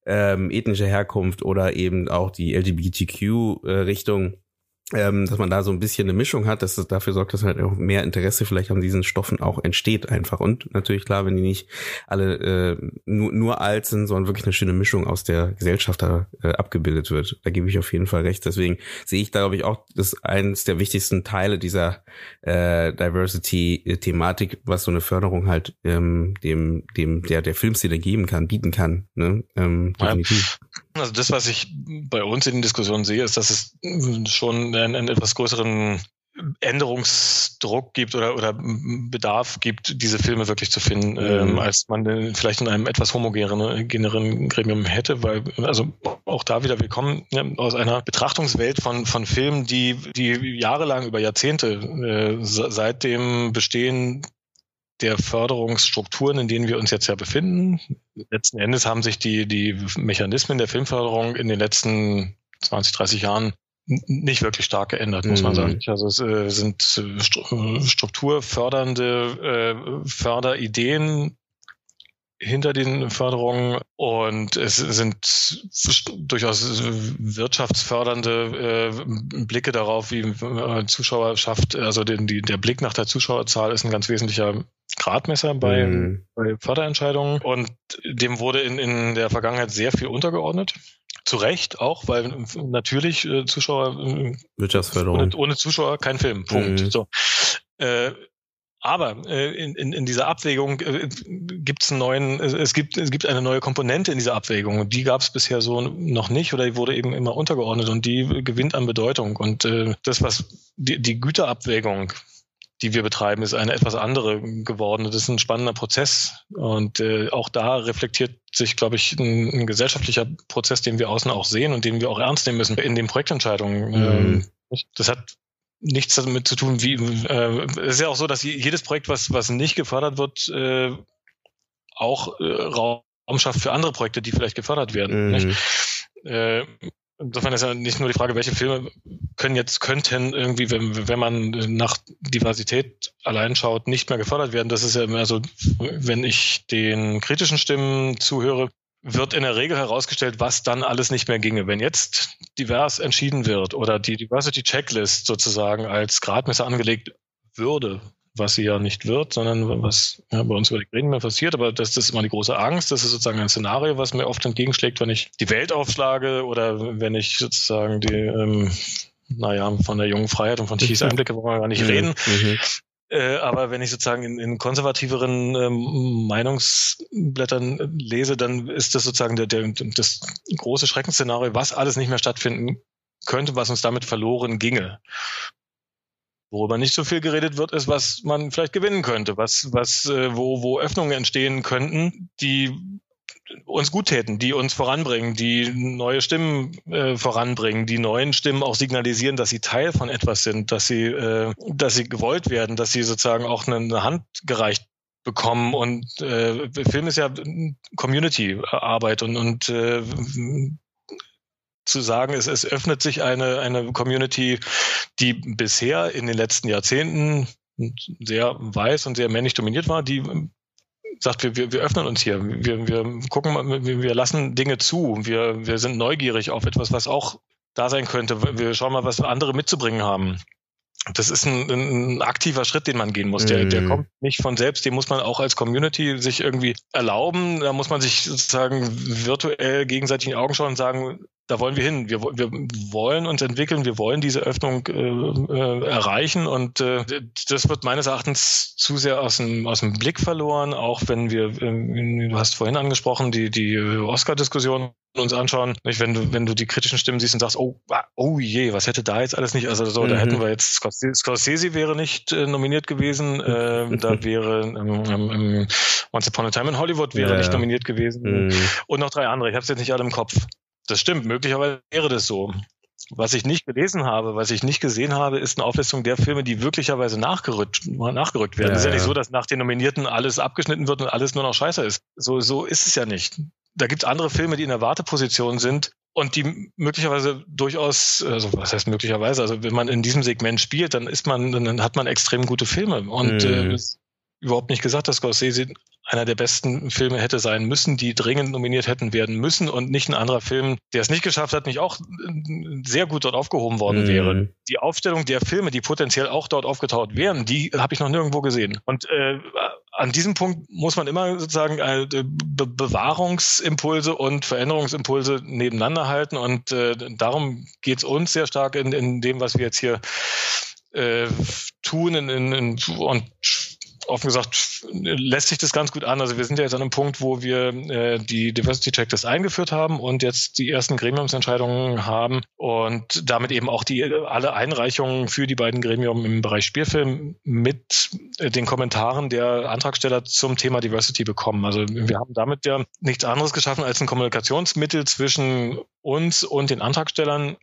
ähm, ethnische Herkunft oder eben auch die LGBTQ-Richtung. Äh, ähm, dass man da so ein bisschen eine Mischung hat, dass es dafür sorgt, dass halt auch mehr Interesse vielleicht an diesen Stoffen auch entsteht einfach. Und natürlich klar, wenn die nicht alle äh, nur, nur alt sind, sondern wirklich eine schöne Mischung aus der Gesellschaft da äh, abgebildet wird. Da gebe ich auf jeden Fall recht. Deswegen sehe ich da, glaube ich, auch das eines der wichtigsten Teile dieser äh, Diversity-Thematik, was so eine Förderung halt ähm, dem, dem der, der Filmszene geben kann, bieten kann. Ne? Ähm, definitiv. Also das, was ich bei uns in den Diskussionen sehe, ist, dass es schon einen, einen etwas größeren Änderungsdruck gibt oder, oder Bedarf gibt, diese Filme wirklich zu finden, mhm. ähm, als man vielleicht in einem etwas homogeneren Gremium hätte, weil, also auch da wieder, wir kommen ja, aus einer Betrachtungswelt von, von Filmen, die, die jahrelang über Jahrzehnte äh, seit dem Bestehen der Förderungsstrukturen, in denen wir uns jetzt ja befinden. Letzten Endes haben sich die, die Mechanismen der Filmförderung in den letzten 20, 30 Jahren nicht wirklich stark geändert, muss man mhm. sagen. Also es äh, sind äh, strukturfördernde äh, Förderideen hinter den Förderungen und es sind durchaus wirtschaftsfördernde äh, Blicke darauf, wie äh, Zuschauerschaft, also den, die, der Blick nach der Zuschauerzahl ist ein ganz wesentlicher Gradmesser bei, mhm. bei Förderentscheidungen und dem wurde in, in der Vergangenheit sehr viel untergeordnet. Zu Recht auch, weil natürlich äh, Zuschauer Wirtschaftsförderung. Ohne, ohne Zuschauer kein Film. Punkt. Mhm. So. Äh, aber äh, in, in, in dieser Abwägung äh, gibt es einen neuen, es gibt, es gibt eine neue Komponente in dieser Abwägung. Die gab es bisher so noch nicht oder die wurde eben immer untergeordnet und die gewinnt an Bedeutung. Und äh, das, was die, die Güterabwägung, die wir betreiben, ist eine etwas andere geworden. Das ist ein spannender Prozess. Und äh, auch da reflektiert sich, glaube ich, ein, ein, gesellschaftlicher Prozess, den wir außen auch sehen und den wir auch ernst nehmen müssen in den Projektentscheidungen. Mhm. Ähm, das hat nichts damit zu tun, wie äh, es ist ja auch so, dass jedes Projekt, was, was nicht gefördert wird, äh, auch äh, Raum schafft für andere Projekte, die vielleicht gefördert werden. Mhm. Äh, insofern ist ja nicht nur die Frage, welche Filme können jetzt, könnten irgendwie, wenn, wenn man nach Diversität allein schaut, nicht mehr gefördert werden. Das ist ja immer so, wenn ich den kritischen Stimmen zuhöre, wird in der Regel herausgestellt, was dann alles nicht mehr ginge. Wenn jetzt divers entschieden wird oder die Diversity Checklist sozusagen als Gradmesser angelegt würde, was sie ja nicht wird, sondern was ja, bei uns über die Gremien passiert, aber das, das ist immer die große Angst. Das ist sozusagen ein Szenario, was mir oft entgegenschlägt, wenn ich die Welt aufschlage oder wenn ich sozusagen die, ähm, naja, von der jungen Freiheit und von Tichys Einblicke wollen wir gar nicht mhm. reden. Mhm. Äh, aber wenn ich sozusagen in, in konservativeren ähm, Meinungsblättern lese, dann ist das sozusagen der, der, das große Schreckensszenario, was alles nicht mehr stattfinden könnte, was uns damit verloren ginge. Worüber nicht so viel geredet wird, ist, was man vielleicht gewinnen könnte, was, was, äh, wo, wo Öffnungen entstehen könnten, die uns gut täten, die uns voranbringen, die neue Stimmen äh, voranbringen, die neuen Stimmen auch signalisieren, dass sie Teil von etwas sind, dass sie, äh, dass sie gewollt werden, dass sie sozusagen auch eine, eine Hand gereicht bekommen. Und äh, Film ist ja Community-Arbeit und, und äh, zu sagen, es, es öffnet sich eine, eine Community, die bisher in den letzten Jahrzehnten sehr weiß und sehr männlich dominiert war, die sagt, wir, wir, wir öffnen uns hier, wir, wir gucken wir, wir lassen Dinge zu, wir, wir sind neugierig auf etwas, was auch da sein könnte. Wir schauen mal, was andere mitzubringen haben. Das ist ein, ein aktiver Schritt, den man gehen muss. Der, der mhm. kommt nicht von selbst, den muss man auch als Community sich irgendwie erlauben. Da muss man sich sozusagen virtuell gegenseitig in die Augen schauen und sagen, da wollen wir hin. Wir, wir wollen uns entwickeln, wir wollen diese Öffnung äh, äh, erreichen und äh, das wird meines Erachtens zu sehr aus dem, aus dem Blick verloren, auch wenn wir, äh, du hast vorhin angesprochen, die, die Oscar-Diskussion uns anschauen, nicht? wenn du wenn du die kritischen Stimmen siehst und sagst, oh, oh je, was hätte da jetzt alles nicht, also so, mhm. da hätten wir jetzt Scorsese, Scorsese wäre nicht äh, nominiert gewesen, äh, da wäre ähm, ähm, Once Upon a Time in Hollywood wäre ja, nicht nominiert gewesen mhm. und noch drei andere, ich habe es jetzt nicht alle im Kopf. Das stimmt, möglicherweise wäre das so. Was ich nicht gelesen habe, was ich nicht gesehen habe, ist eine Auflistung der Filme, die wirklicherweise nachgerückt, nachgerückt werden. Es ja, ist ja nicht so, dass nach den Nominierten alles abgeschnitten wird und alles nur noch scheiße ist. So, so ist es ja nicht. Da gibt es andere Filme, die in der Warteposition sind und die möglicherweise durchaus, also was heißt möglicherweise, also wenn man in diesem Segment spielt, dann ist man, dann hat man extrem gute Filme. Und mhm. äh, überhaupt nicht gesagt, dass Scorsese einer der besten Filme hätte sein müssen, die dringend nominiert hätten werden müssen und nicht ein anderer Film, der es nicht geschafft hat, nicht auch sehr gut dort aufgehoben worden mhm. wäre. Die Aufstellung der Filme, die potenziell auch dort aufgetaucht wären, die habe ich noch nirgendwo gesehen. Und äh, an diesem Punkt muss man immer sozusagen äh, Be Bewahrungsimpulse und Veränderungsimpulse nebeneinander halten. Und äh, darum geht es uns sehr stark in, in dem, was wir jetzt hier äh, tun in, in, in, und offen gesagt lässt sich das ganz gut an. Also wir sind ja jetzt an einem Punkt, wo wir äh, die Diversity Checklist eingeführt haben und jetzt die ersten Gremiumsentscheidungen haben und damit eben auch die alle Einreichungen für die beiden Gremium im Bereich Spielfilm mit äh, den Kommentaren der Antragsteller zum Thema Diversity bekommen. Also wir haben damit ja nichts anderes geschaffen als ein Kommunikationsmittel zwischen uns und den Antragstellern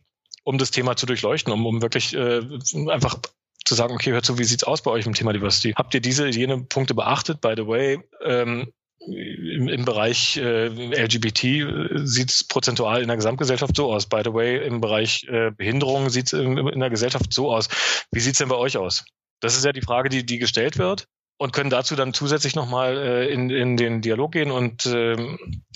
um das Thema zu durchleuchten, um, um wirklich äh, einfach zu sagen, okay, hört zu, wie sieht's aus bei euch im Thema Diversity? Habt ihr diese, jene Punkte beachtet? By the way, ähm, im, im Bereich äh, LGBT äh, sieht es prozentual in der Gesamtgesellschaft so aus. By the way, im Bereich äh, Behinderung sieht es in, in der Gesellschaft so aus. Wie sieht's denn bei euch aus? Das ist ja die Frage, die, die gestellt wird und können dazu dann zusätzlich nochmal äh, in, in den Dialog gehen und äh,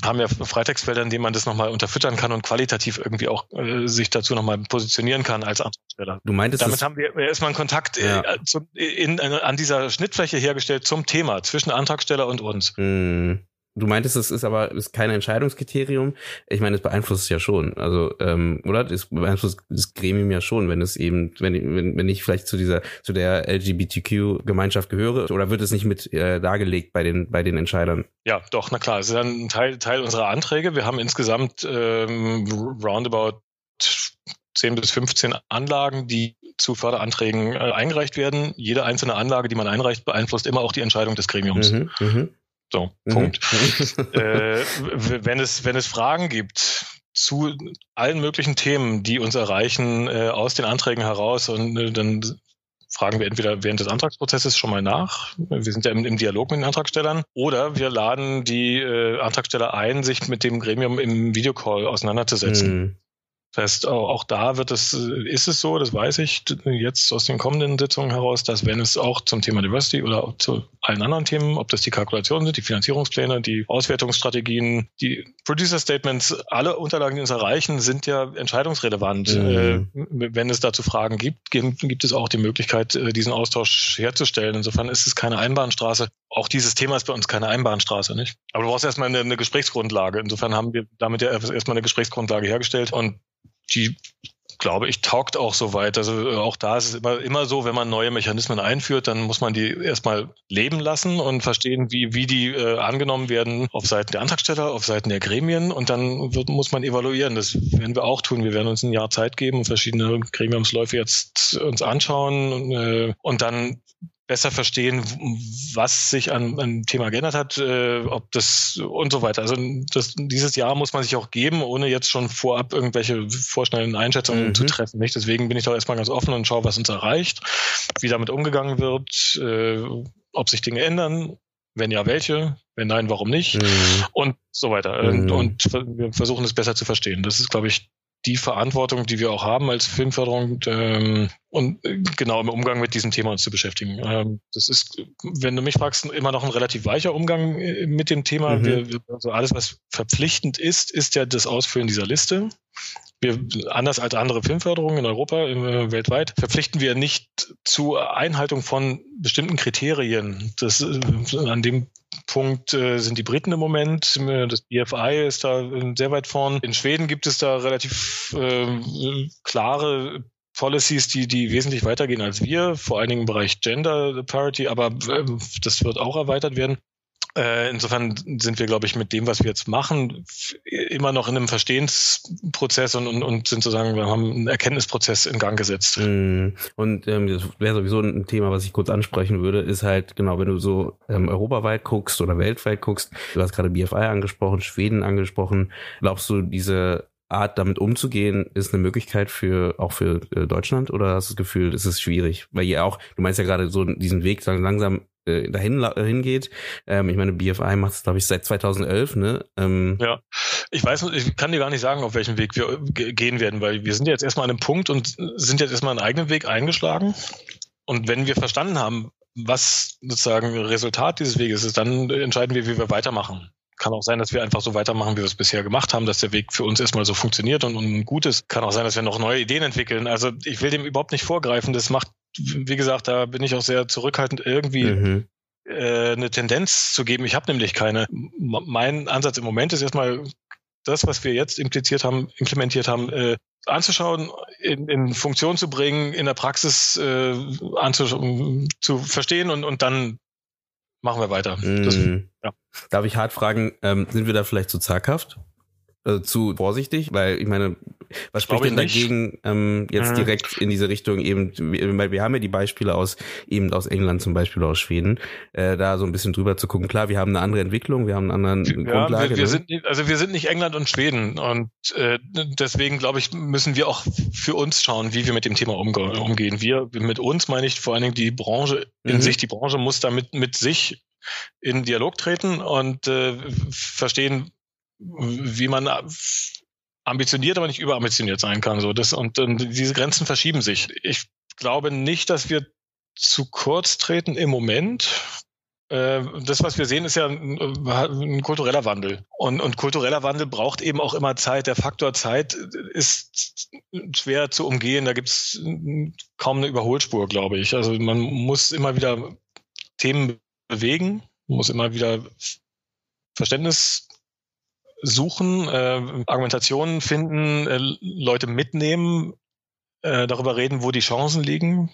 haben ja Freitextfelder, in denen man das nochmal unterfüttern kann und qualitativ irgendwie auch äh, sich dazu nochmal positionieren kann als Antragsteller. Du meintest Damit haben wir erstmal einen Kontakt äh, ja. äh, zum, in, an dieser Schnittfläche hergestellt zum Thema zwischen Antragsteller und uns. Hm. Du meintest, es ist aber ist kein Entscheidungskriterium. Ich meine, es beeinflusst es ja schon. Also, ähm, oder? Es beeinflusst das Gremium ja schon, wenn es eben, wenn, wenn, wenn ich vielleicht zu dieser, zu der LGBTQ-Gemeinschaft gehöre, oder wird es nicht mit äh, dargelegt bei den, bei den Entscheidern? Ja, doch, na klar. Es ist ein Teil, Teil unserer Anträge. Wir haben insgesamt ähm, roundabout 10 bis 15 Anlagen, die zu Förderanträgen äh, eingereicht werden. Jede einzelne Anlage, die man einreicht, beeinflusst immer auch die Entscheidung des Gremiums. Mhm, mh. So, mhm. Punkt. äh, wenn, es, wenn es Fragen gibt zu allen möglichen Themen, die uns erreichen, äh, aus den Anträgen heraus, und äh, dann fragen wir entweder während des Antragsprozesses schon mal nach. Wir sind ja im, im Dialog mit den Antragstellern. Oder wir laden die äh, Antragsteller ein, sich mit dem Gremium im Videocall auseinanderzusetzen. Das heißt, auch da wird es, ist es so, das weiß ich jetzt aus den kommenden Sitzungen heraus, dass wenn es auch zum Thema Diversity oder zu allen anderen Themen, ob das die Kalkulationen sind, die Finanzierungspläne, die Auswertungsstrategien, die Producer Statements, alle Unterlagen, die uns erreichen, sind ja entscheidungsrelevant. Mhm. Äh, wenn es dazu Fragen gibt, gibt es auch die Möglichkeit, äh, diesen Austausch herzustellen. Insofern ist es keine Einbahnstraße. Auch dieses Thema ist bei uns keine Einbahnstraße, nicht? Aber du brauchst erstmal eine, eine Gesprächsgrundlage. Insofern haben wir damit ja erstmal eine Gesprächsgrundlage hergestellt und die glaube ich, taugt auch so weit. Also äh, auch da ist es immer, immer so, wenn man neue Mechanismen einführt, dann muss man die erstmal leben lassen und verstehen, wie, wie die äh, angenommen werden auf Seiten der Antragsteller, auf Seiten der Gremien und dann wird, muss man evaluieren. Das werden wir auch tun. Wir werden uns ein Jahr Zeit geben und verschiedene Gremiumsläufe jetzt uns anschauen und, äh, und dann besser verstehen, was sich an, an Thema geändert hat, äh, ob das und so weiter. Also das, dieses Jahr muss man sich auch geben, ohne jetzt schon vorab irgendwelche vorschnellen Einschätzungen mhm. zu treffen. Nicht? Deswegen bin ich doch erstmal ganz offen und schaue, was uns erreicht, wie damit umgegangen wird, äh, ob sich Dinge ändern, wenn ja, welche? Wenn nein, warum nicht? Mhm. Und so weiter. Mhm. Und, und, wir versuchen es besser zu verstehen. Das ist, glaube ich, die Verantwortung, die wir auch haben als Filmförderung ähm, und äh, genau im Umgang mit diesem Thema uns zu beschäftigen. Ähm, das ist, wenn du mich fragst, immer noch ein relativ weicher Umgang äh, mit dem Thema. Mhm. Wir, wir, also alles, was verpflichtend ist, ist ja das Ausfüllen dieser Liste. Wir, anders als andere Filmförderungen in Europa, äh, weltweit, verpflichten wir nicht zur Einhaltung von bestimmten Kriterien. Das, äh, an dem Punkt äh, sind die Briten im Moment. Das BFI ist da äh, sehr weit vorn. In Schweden gibt es da relativ äh, klare Policies, die, die wesentlich weitergehen als wir, vor allen Dingen im Bereich Gender Parity, aber äh, das wird auch erweitert werden. Äh, insofern sind wir, glaube ich, mit dem, was wir jetzt machen, immer noch in einem Verstehensprozess und, und, und sind sozusagen, wir haben einen Erkenntnisprozess in Gang gesetzt. Mm. Und ähm, das wäre sowieso ein Thema, was ich kurz ansprechen würde, ist halt, genau, wenn du so ähm, europaweit guckst oder weltweit guckst, du hast gerade BFI angesprochen, Schweden angesprochen, glaubst du, diese Art, damit umzugehen, ist eine Möglichkeit für auch für äh, Deutschland oder hast du das Gefühl, es ist schwierig? Weil ihr auch, du meinst ja gerade so diesen Weg langsam äh, dahin hingeht. Ähm, ich meine, BFI macht es, glaube ich, seit 2011, ne? Ähm, ja, ich weiß, ich kann dir gar nicht sagen, auf welchem Weg wir gehen werden, weil wir sind jetzt erstmal an einem Punkt und sind jetzt erstmal einen eigenen Weg eingeschlagen. Und wenn wir verstanden haben, was sozusagen Resultat dieses Weges ist, dann entscheiden wir, wie wir weitermachen. Kann auch sein, dass wir einfach so weitermachen, wie wir es bisher gemacht haben, dass der Weg für uns erstmal so funktioniert und, und gut ist. Kann auch sein, dass wir noch neue Ideen entwickeln. Also ich will dem überhaupt nicht vorgreifen. Das macht, wie gesagt, da bin ich auch sehr zurückhaltend, irgendwie mhm. äh, eine Tendenz zu geben. Ich habe nämlich keine. Mein Ansatz im Moment ist erstmal das, was wir jetzt impliziert haben, implementiert haben, äh, anzuschauen, in, in Funktion zu bringen, in der Praxis äh, anzuschauen, zu verstehen und, und dann machen wir weiter. Mm. Das, ja. Darf ich hart fragen, ähm, sind wir da vielleicht zu zaghaft? Also zu vorsichtig? Weil ich meine, was spricht denn dagegen, ähm, jetzt mhm. direkt in diese Richtung eben, weil wir haben ja die Beispiele aus, eben aus England zum Beispiel, aus Schweden, äh, da so ein bisschen drüber zu gucken. Klar, wir haben eine andere Entwicklung, wir haben eine andere ja, Grundlage. Wir, wir ne? sind, also wir sind nicht England und Schweden und äh, deswegen glaube ich, müssen wir auch für uns schauen, wie wir mit dem Thema umge umgehen. Wir, mit uns meine ich vor allen Dingen die Branche in mhm. sich. Die Branche muss damit mit sich in Dialog treten und äh, verstehen, wie man ambitioniert, aber nicht überambitioniert sein kann. So, das, und, und diese Grenzen verschieben sich. Ich glaube nicht, dass wir zu kurz treten im Moment. Äh, das, was wir sehen, ist ja ein, ein, kultureller Wandel. Und, und kultureller Wandel braucht eben auch immer Zeit. Der Faktor Zeit ist schwer zu umgehen. Da gibt es kaum eine Überholspur, glaube ich. Also man muss immer wieder Themen bewegen, muss immer wieder Verständnis suchen, äh, Argumentationen finden, äh, Leute mitnehmen, äh, darüber reden, wo die Chancen liegen,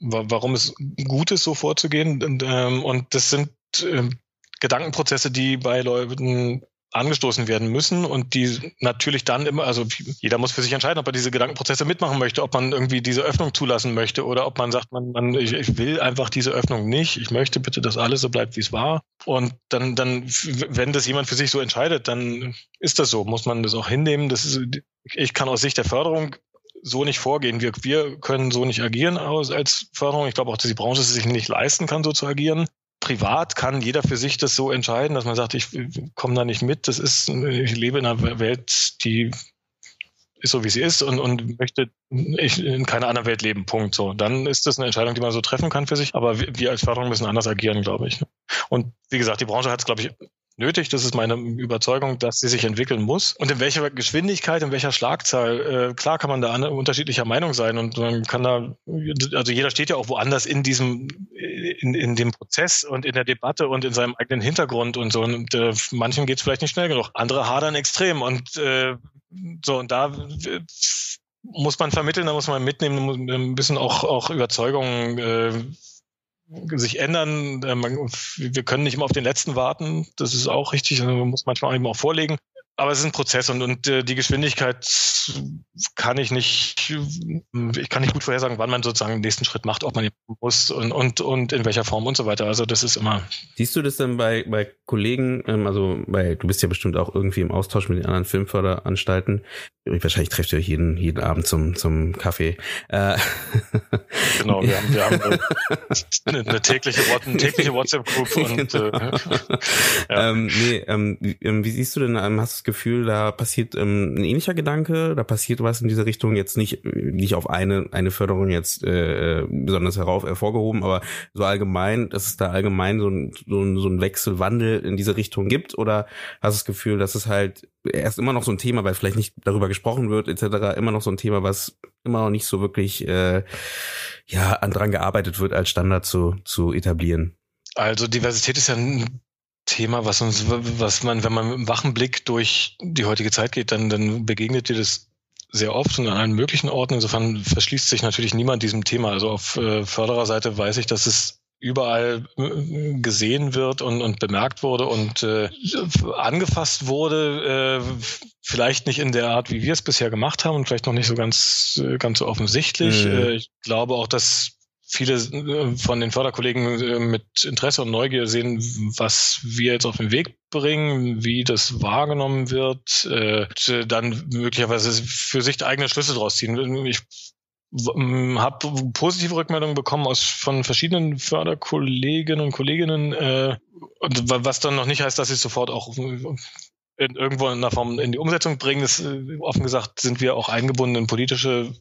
wa warum es gut ist, so vorzugehen. Und, ähm, und das sind äh, Gedankenprozesse, die bei Leuten angestoßen werden müssen und die natürlich dann immer, also jeder muss für sich entscheiden, ob er diese Gedankenprozesse mitmachen möchte, ob man irgendwie diese Öffnung zulassen möchte oder ob man sagt, man, man ich, ich will einfach diese Öffnung nicht, ich möchte bitte, dass alles so bleibt, wie es war. Und dann, dann, wenn das jemand für sich so entscheidet, dann ist das so, muss man das auch hinnehmen. Das ist, ich kann aus Sicht der Förderung so nicht vorgehen. Wir, wir können so nicht agieren als Förderung. Ich glaube auch, dass die Branche es sich nicht leisten kann, so zu agieren privat kann jeder für sich das so entscheiden, dass man sagt, ich komme da nicht mit. Das ist, ich lebe in einer Welt, die ist so, wie sie ist und, und möchte ich in keiner anderen Welt leben. Punkt. So. Dann ist das eine Entscheidung, die man so treffen kann für sich. Aber wir als Förderung müssen anders agieren, glaube ich. Und wie gesagt, die Branche hat es, glaube ich, nötig. Das ist meine Überzeugung, dass sie sich entwickeln muss. Und in welcher Geschwindigkeit, in welcher Schlagzahl, äh, klar kann man da unterschiedlicher Meinung sein und man kann da, also jeder steht ja auch woanders in diesem, in, in dem Prozess und in der Debatte und in seinem eigenen Hintergrund und so. Und äh, manchen geht es vielleicht nicht schnell genug. Andere hadern extrem und äh, so und da äh, muss man vermitteln, da muss man mitnehmen, ein bisschen auch, auch Überzeugungen äh, sich ändern. Äh, wir können nicht immer auf den letzten warten. Das ist auch richtig. Also man muss manchmal eben auch vorlegen. Aber es ist ein Prozess und, und äh, die Geschwindigkeit kann ich nicht, ich kann nicht gut vorhersagen, wann man sozusagen den nächsten Schritt macht, ob man muss und, und, und in welcher Form und so weiter. Also das ist immer. Siehst du das dann bei, bei Kollegen, ähm, also bei, du bist ja bestimmt auch irgendwie im Austausch mit den anderen Filmförderanstalten. Wahrscheinlich trefft ihr euch jeden, jeden Abend zum, zum Kaffee. Äh. Genau, wir haben, wir haben eine, eine tägliche, eine tägliche WhatsApp-Group und genau. äh, ja. ähm, nee, ähm, wie, ähm, wie siehst du denn, ähm, hast das Gefühl, da passiert ähm, ein ähnlicher Gedanke, da passiert was in diese Richtung, jetzt nicht, nicht auf eine, eine Förderung jetzt äh, besonders herauf hervorgehoben, aber so allgemein, dass es da allgemein so ein, so ein, so ein Wechselwandel in diese Richtung gibt? Oder hast du das Gefühl, dass es halt erst immer noch so ein Thema, weil vielleicht nicht darüber gesprochen wird, etc., immer noch so ein Thema, was immer noch nicht so wirklich äh, ja an dran gearbeitet wird, als Standard zu, zu etablieren? Also Diversität ist ja ein Thema, was uns, was man, wenn man mit einem wachen Blick durch die heutige Zeit geht, dann, dann begegnet dir das sehr oft und an allen möglichen Orten. Insofern verschließt sich natürlich niemand diesem Thema. Also auf äh, Fördererseite weiß ich, dass es überall äh, gesehen wird und, und bemerkt wurde und äh, angefasst wurde, äh, vielleicht nicht in der Art, wie wir es bisher gemacht haben und vielleicht noch nicht so ganz, äh, ganz so offensichtlich. Mhm. Äh, ich glaube auch, dass viele von den Förderkollegen mit Interesse und Neugier sehen, was wir jetzt auf den Weg bringen, wie das wahrgenommen wird, dann möglicherweise für sich eigene Schlüsse draus ziehen. Ich habe positive Rückmeldungen bekommen aus von verschiedenen Förderkolleginnen und Kolleginnen, äh, und was dann noch nicht heißt, dass sie sofort auch in, irgendwo in einer Form in die Umsetzung bringen. Das, offen gesagt sind wir auch eingebunden in politische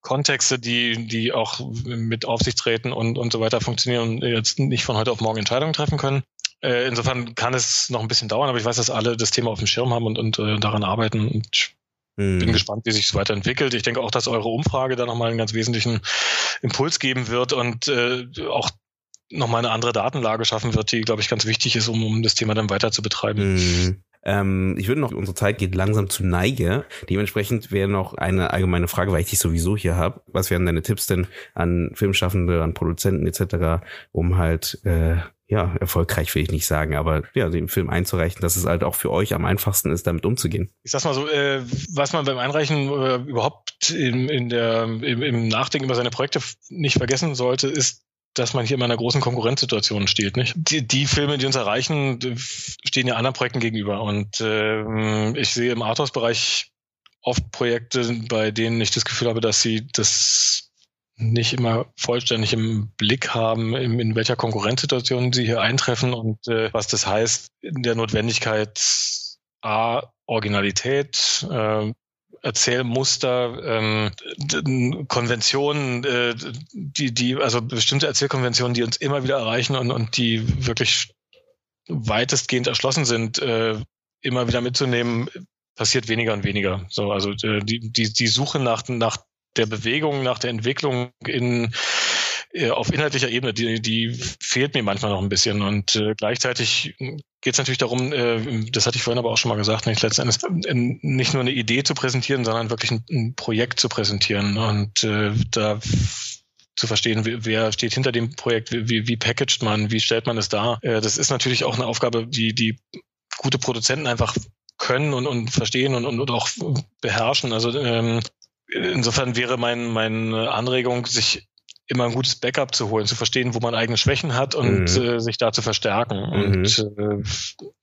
Kontexte, die, die auch mit Aufsichtsräten und, und so weiter funktionieren und jetzt nicht von heute auf morgen Entscheidungen treffen können. Äh, insofern kann es noch ein bisschen dauern, aber ich weiß, dass alle das Thema auf dem Schirm haben und, und äh, daran arbeiten und bin gespannt, wie sich es weiterentwickelt. Ich denke auch, dass eure Umfrage da nochmal einen ganz wesentlichen Impuls geben wird und äh, auch nochmal eine andere Datenlage schaffen wird, die, glaube ich, ganz wichtig ist, um, um das Thema dann weiter zu betreiben. Mhm. Ähm, ich würde noch, unsere Zeit geht langsam zu Neige. Dementsprechend wäre noch eine allgemeine Frage, weil ich dich sowieso hier habe. Was wären deine Tipps denn an Filmschaffende, an Produzenten etc., um halt äh, ja, erfolgreich will ich nicht sagen, aber ja, den Film einzureichen, dass es halt auch für euch am einfachsten ist, damit umzugehen. Ich sag's mal so, äh, was man beim Einreichen äh, überhaupt in, in der, im, im Nachdenken über seine Projekte nicht vergessen sollte, ist dass man hier in einer großen Konkurrenzsituation steht. Nicht? Die, die Filme, die uns erreichen, stehen ja anderen Projekten gegenüber. Und äh, ich sehe im Arthouse-Bereich oft Projekte, bei denen ich das Gefühl habe, dass sie das nicht immer vollständig im Blick haben, in, in welcher Konkurrenzsituation sie hier eintreffen und äh, was das heißt in der Notwendigkeit A, Originalität, äh, Erzählmuster, ähm, Konventionen, äh, die, die, also bestimmte Erzählkonventionen, die uns immer wieder erreichen und, und die wirklich weitestgehend erschlossen sind, äh, immer wieder mitzunehmen, passiert weniger und weniger. So, also äh, die, die, die Suche nach, nach der Bewegung, nach der Entwicklung in äh, auf inhaltlicher Ebene, die, die fehlt mir manchmal noch ein bisschen. Und äh, gleichzeitig geht es natürlich darum, äh, das hatte ich vorhin aber auch schon mal gesagt, nicht letztendlich äh, nicht nur eine Idee zu präsentieren, sondern wirklich ein, ein Projekt zu präsentieren. Und äh, da zu verstehen, wer steht hinter dem Projekt, wie, wie packagt man, wie stellt man es dar. Äh, das ist natürlich auch eine Aufgabe, die, die gute Produzenten einfach können und, und verstehen und, und, und auch beherrschen. Also ähm, insofern wäre mein, meine Anregung, sich immer ein gutes Backup zu holen, zu verstehen, wo man eigene Schwächen hat und mhm. äh, sich da zu verstärken. Mhm. Und äh,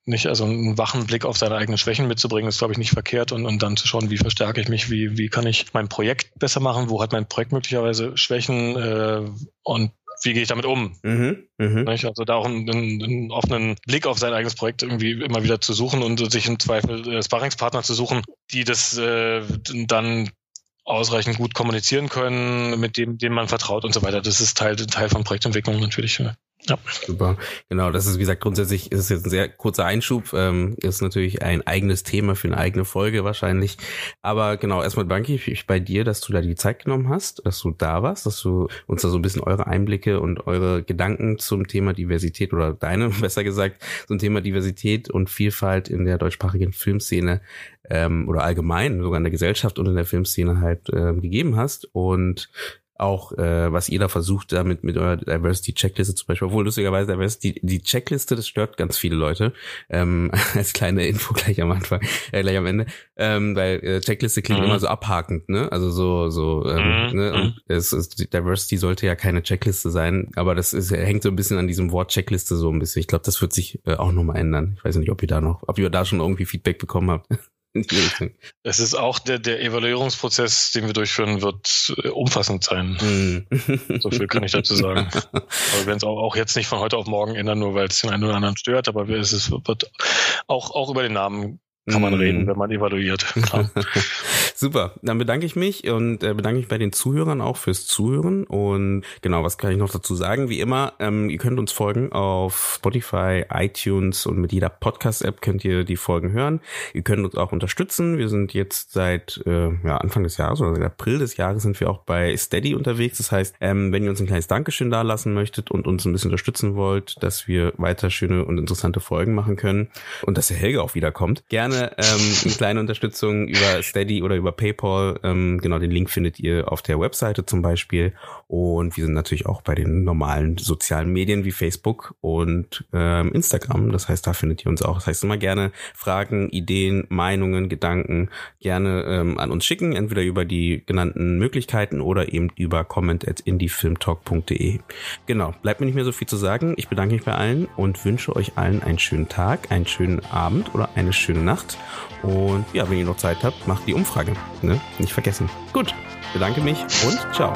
nicht, also einen wachen Blick auf seine eigenen Schwächen mitzubringen, ist, glaube ich, nicht verkehrt und, und dann zu schauen, wie verstärke ich mich, wie, wie kann ich mein Projekt besser machen, wo hat mein Projekt möglicherweise Schwächen äh, und wie gehe ich damit um? Mhm, mh. Also da auch einen, einen, offenen Blick auf sein eigenes Projekt irgendwie immer wieder zu suchen und sich im Zweifel äh, Sparringspartner zu suchen, die das äh, dann ausreichend gut kommunizieren können, mit dem, dem man vertraut und so weiter. Das ist Teil, Teil von Projektentwicklung natürlich. Super. Genau, das ist, wie gesagt, grundsätzlich ist es jetzt ein sehr kurzer Einschub. Ähm, ist natürlich ein eigenes Thema für eine eigene Folge wahrscheinlich. Aber genau, erstmal danke ich bei dir, dass du da die Zeit genommen hast, dass du da warst, dass du uns da so ein bisschen eure Einblicke und eure Gedanken zum Thema Diversität oder deine, besser gesagt, zum Thema Diversität und Vielfalt in der deutschsprachigen Filmszene ähm, oder allgemein sogar in der Gesellschaft und in der Filmszene halt äh, gegeben hast. Und auch äh, was ihr da versucht damit mit eurer Diversity Checkliste zum Beispiel, obwohl lustigerweise Diversity die Checkliste, das stört ganz viele Leute ähm, als kleine Info gleich am Anfang, äh, gleich am Ende, ähm, weil äh, Checkliste klingt mhm. immer so abhakend, ne? Also so so ähm, mhm. ne? Und mhm. es ist, Diversity sollte ja keine Checkliste sein, aber das ist, hängt so ein bisschen an diesem Wort Checkliste so ein bisschen. Ich glaube, das wird sich äh, auch nochmal ändern. Ich weiß nicht, ob ihr da noch, ob ihr da schon irgendwie Feedback bekommen habt. Es ist auch der, der Evaluierungsprozess, den wir durchführen, wird äh, umfassend sein. Mm. so viel kann ich dazu sagen. Aber wir werden es auch, auch jetzt nicht von heute auf morgen ändern, nur weil es den einen oder anderen stört, aber es ist, wird auch, auch über den Namen kann man reden, mhm. wenn man evaluiert. Super, dann bedanke ich mich und äh, bedanke mich bei den Zuhörern auch fürs Zuhören. Und genau, was kann ich noch dazu sagen? Wie immer, ähm, ihr könnt uns folgen auf Spotify, iTunes und mit jeder Podcast-App könnt ihr die Folgen hören. Ihr könnt uns auch unterstützen. Wir sind jetzt seit äh, ja, Anfang des Jahres oder seit April des Jahres sind wir auch bei Steady unterwegs. Das heißt, ähm, wenn ihr uns ein kleines Dankeschön da lassen möchtet und uns ein bisschen unterstützen wollt, dass wir weiter schöne und interessante Folgen machen können und dass der Helge auch wiederkommt, gerne ähm, eine kleine Unterstützung über Steady oder über PayPal. Ähm, genau, den Link findet ihr auf der Webseite zum Beispiel. Und wir sind natürlich auch bei den normalen sozialen Medien wie Facebook und ähm, Instagram. Das heißt, da findet ihr uns auch. Das heißt, immer gerne Fragen, Ideen, Meinungen, Gedanken gerne ähm, an uns schicken, entweder über die genannten Möglichkeiten oder eben über comment at indiefilmtalk.de. Genau, bleibt mir nicht mehr so viel zu sagen. Ich bedanke mich bei allen und wünsche euch allen einen schönen Tag, einen schönen Abend oder eine schöne Nacht. Und ja, wenn ihr noch Zeit habt, macht die Umfrage. Ne? Nicht vergessen. Gut, bedanke mich und ciao.